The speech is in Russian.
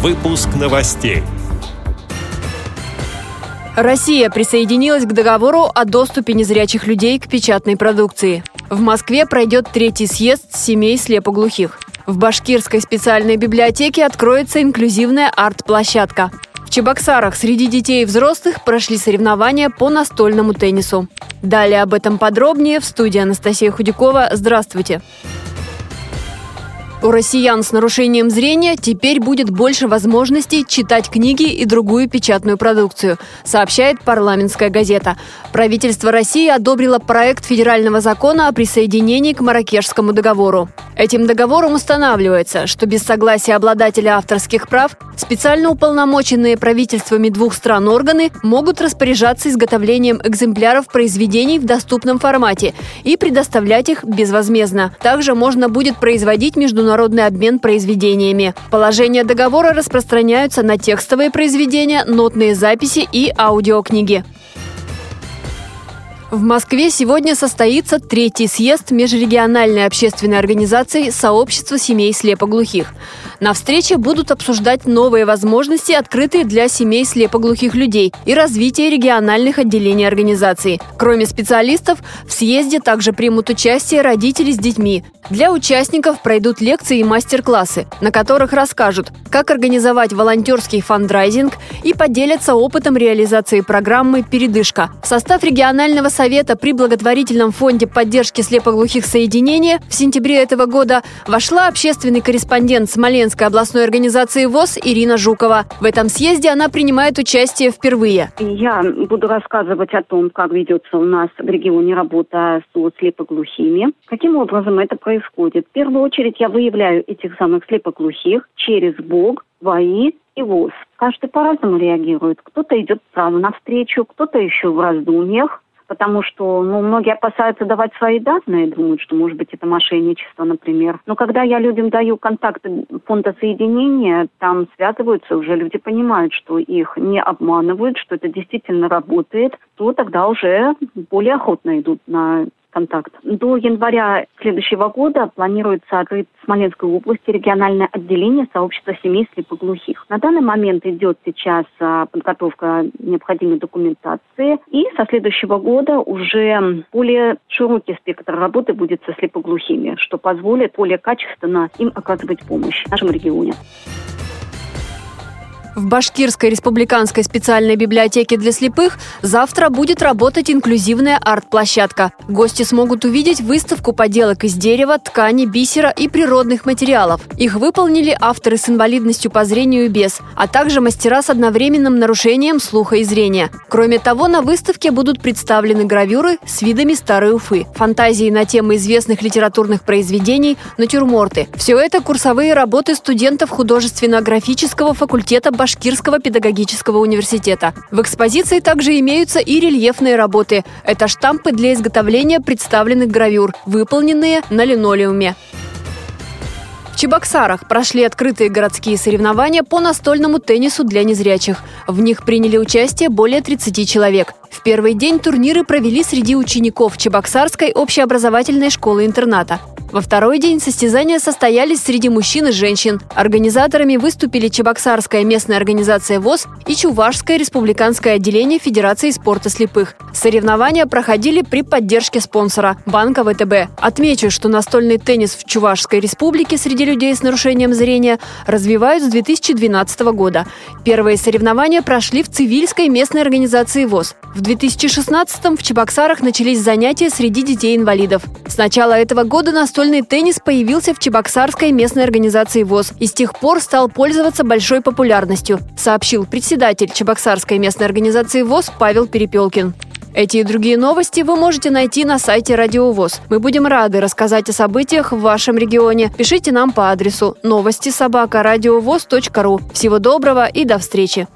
Выпуск новостей. Россия присоединилась к договору о доступе незрячих людей к печатной продукции. В Москве пройдет третий съезд семей слепоглухих. В Башкирской специальной библиотеке откроется инклюзивная арт-площадка. В Чебоксарах среди детей и взрослых прошли соревнования по настольному теннису. Далее об этом подробнее в студии Анастасия Худякова. Здравствуйте! У россиян с нарушением зрения теперь будет больше возможностей читать книги и другую печатную продукцию, сообщает парламентская газета. Правительство России одобрило проект федерального закона о присоединении к Маракешскому договору. Этим договором устанавливается, что без согласия обладателя авторских прав специально уполномоченные правительствами двух стран органы могут распоряжаться изготовлением экземпляров произведений в доступном формате и предоставлять их безвозмездно. Также можно будет производить международный обмен произведениями. Положения договора распространяются на текстовые произведения, нотные записи и аудиокниги. В Москве сегодня состоится третий съезд межрегиональной общественной организации «Сообщество семей слепоглухих». На встрече будут обсуждать новые возможности, открытые для семей слепоглухих людей, и развитие региональных отделений организации. Кроме специалистов, в съезде также примут участие родители с детьми. Для участников пройдут лекции и мастер-классы, на которых расскажут, как организовать волонтерский фандрайзинг и поделятся опытом реализации программы «Передышка». В состав регионального совета при благотворительном фонде поддержки слепоглухих соединения в сентябре этого года вошла общественный корреспондент Смоленской областной организации ВОЗ Ирина Жукова. В этом съезде она принимает участие впервые. Я буду рассказывать о том, как ведется у нас в регионе работа с слепоглухими, каким образом это происходит? В первую очередь я выявляю этих самых слепоглухих через Бог, ВАИ и ВОЗ. Каждый по-разному реагирует. Кто-то идет сразу навстречу, кто-то еще в раздумьях, потому что ну, многие опасаются давать свои данные, думают, что, может быть, это мошенничество, например. Но когда я людям даю контакты фонда соединения, там связываются уже, люди понимают, что их не обманывают, что это действительно работает, то тогда уже более охотно идут на контакт. До января следующего года планируется открыть в Смоленской области региональное отделение сообщества семей слепоглухих. На данный момент идет сейчас а, подготовка необходимой документации, и со следующего года уже более широкий спектр работы будет со слепоглухими, что позволит более качественно им оказывать помощь в нашем регионе. В Башкирской республиканской специальной библиотеке для слепых завтра будет работать инклюзивная арт-площадка. Гости смогут увидеть выставку поделок из дерева, ткани, бисера и природных материалов. Их выполнили авторы с инвалидностью по зрению и без, а также мастера с одновременным нарушением слуха и зрения. Кроме того, на выставке будут представлены гравюры с видами старой Уфы, фантазии на темы известных литературных произведений, натюрморты. Все это курсовые работы студентов художественно-графического факультета Башкирской Башкирского педагогического университета. В экспозиции также имеются и рельефные работы. Это штампы для изготовления представленных гравюр, выполненные на линолеуме. В Чебоксарах прошли открытые городские соревнования по настольному теннису для незрячих. В них приняли участие более 30 человек. В первый день турниры провели среди учеников Чебоксарской общеобразовательной школы-интерната. Во второй день состязания состоялись среди мужчин и женщин. Организаторами выступили Чебоксарская местная организация ВОЗ и Чувашское республиканское отделение Федерации спорта слепых. Соревнования проходили при поддержке спонсора – Банка ВТБ. Отмечу, что настольный теннис в Чувашской республике среди людей с нарушением зрения развивают с 2012 года. Первые соревнования прошли в Цивильской местной организации ВОЗ. В 2016-м в Чебоксарах начались занятия среди детей-инвалидов. С начала этого года настольный теннис появился в Чебоксарской местной организации ВОЗ и с тех пор стал пользоваться большой популярностью, сообщил председатель Чебоксарской местной организации ВОЗ Павел Перепелкин. Эти и другие новости вы можете найти на сайте Радио ВОЗ. Мы будем рады рассказать о событиях в вашем регионе. Пишите нам по адресу новости собака ру. Всего доброго и до встречи!